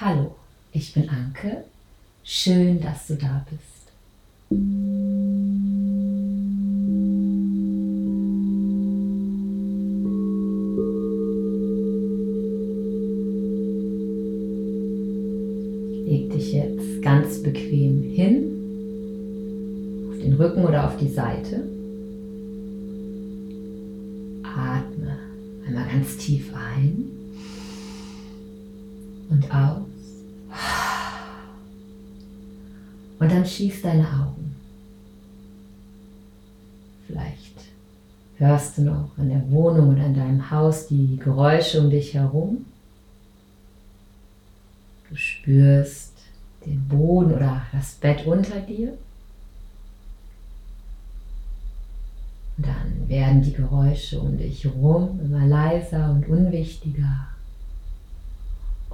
Hallo, ich bin Anke. Schön, dass du da bist. Leg dich jetzt ganz bequem hin, auf den Rücken oder auf die Seite. Atme einmal ganz tief ein und aus. Und dann schließ deine Augen. Vielleicht hörst du noch in der Wohnung oder in deinem Haus die Geräusche um dich herum. Du spürst den Boden oder das Bett unter dir. Und dann werden die Geräusche um dich herum immer leiser und unwichtiger.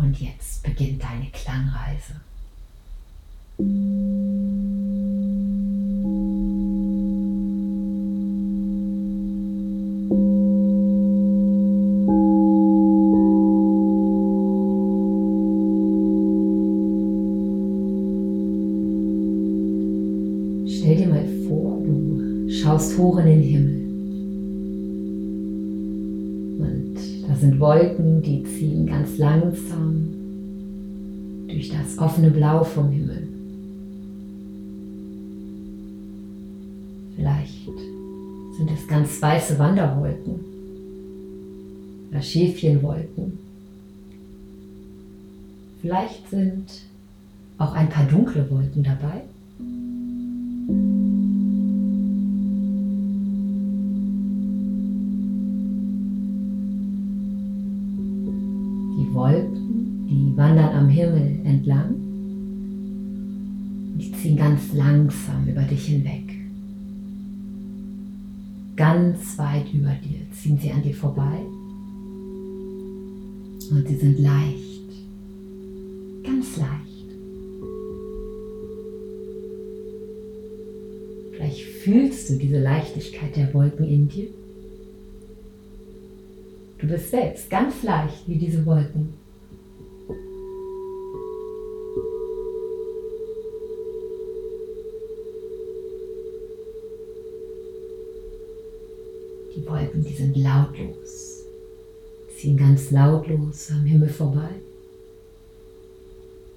Und jetzt beginnt deine Klangreise. Stell dir mal vor, du schaust hoch in den Himmel. Da sind Wolken, die ziehen ganz langsam durch das offene Blau vom Himmel. Vielleicht sind es ganz weiße Wanderwolken oder Schäfchenwolken. Vielleicht sind auch ein paar dunkle Wolken dabei. Wolken, die wandern am Himmel entlang. Die ziehen ganz langsam über dich hinweg. Ganz weit über dir ziehen sie an dir vorbei. Und sie sind leicht, ganz leicht. Vielleicht fühlst du diese Leichtigkeit der Wolken in dir. Du bist selbst ganz leicht wie diese Wolken. Die Wolken, die sind lautlos, ziehen ganz lautlos am Himmel vorbei.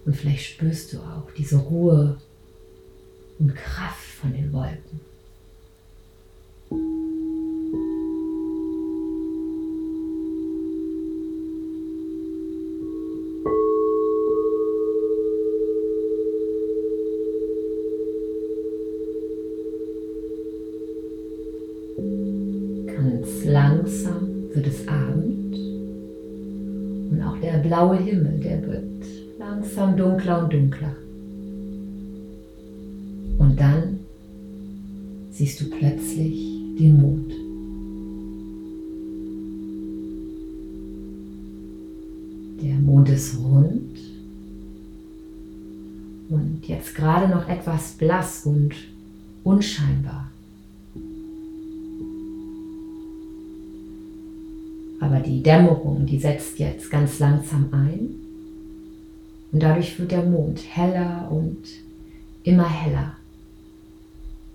Und vielleicht spürst du auch diese Ruhe und Kraft von den Wolken. Langsam wird es Abend und auch der blaue Himmel, der wird langsam dunkler und dunkler. Und dann siehst du plötzlich den Mond. Der Mond ist rund und jetzt gerade noch etwas blass und unscheinbar. Aber die Dämmerung, die setzt jetzt ganz langsam ein. Und dadurch wird der Mond heller und immer heller.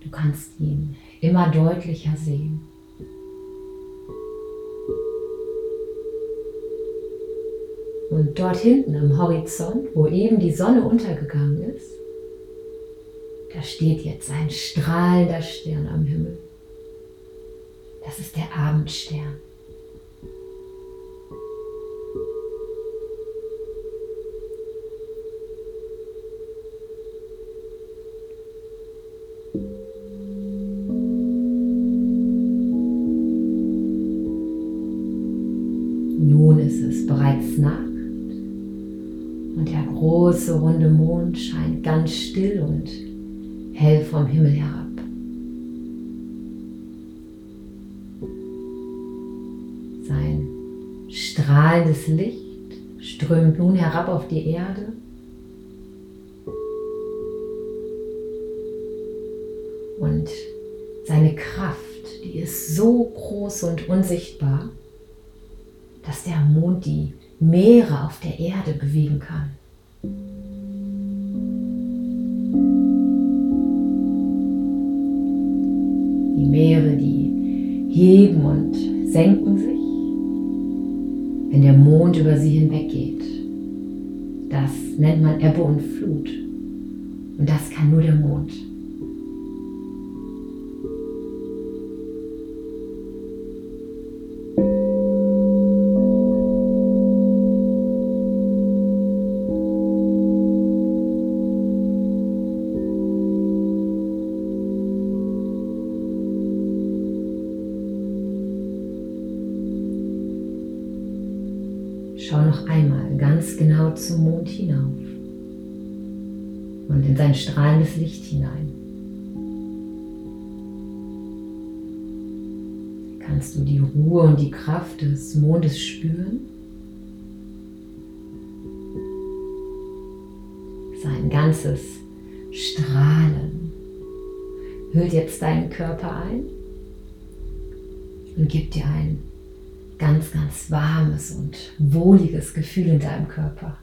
Du kannst ihn immer deutlicher sehen. Und dort hinten am Horizont, wo eben die Sonne untergegangen ist, da steht jetzt ein strahlender Stern am Himmel. Das ist der Abendstern. Nacht und der große runde Mond scheint ganz still und hell vom Himmel herab. Sein strahlendes Licht strömt nun herab auf die Erde und seine Kraft, die ist so groß und unsichtbar, dass der Mond die Meere auf der Erde bewegen kann. Die Meere, die heben und senken sich, wenn der Mond über sie hinweggeht. Das nennt man Ebbe und Flut. Und das kann nur der Mond. Genau zum Mond hinauf und in sein strahlendes Licht hinein. Kannst du die Ruhe und die Kraft des Mondes spüren? Sein ganzes Strahlen hüllt jetzt deinen Körper ein und gibt dir ein ganz, ganz warmes und wohliges Gefühl in deinem Körper.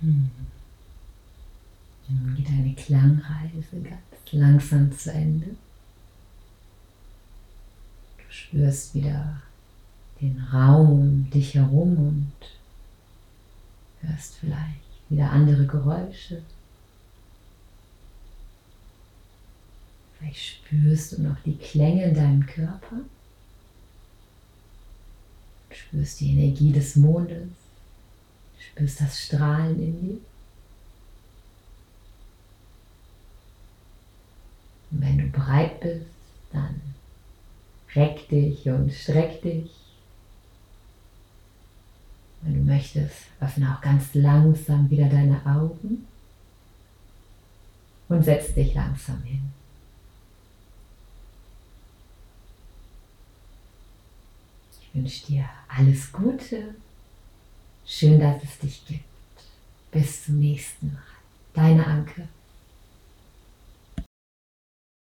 Hm. Nun geht deine Klangreise ganz langsam zu Ende. Du spürst wieder den Raum um dich herum und hörst vielleicht wieder andere Geräusche. Vielleicht spürst du noch die Klänge in deinem Körper. Du spürst die Energie des Mondes. Spürst das Strahlen in dir. Und wenn du bereit bist, dann reck dich und streck dich. Wenn du möchtest, öffne auch ganz langsam wieder deine Augen und setz dich langsam hin. Ich wünsche dir alles Gute. Schön, dass es dich gibt. Bis zum nächsten Mal. Deine Anke.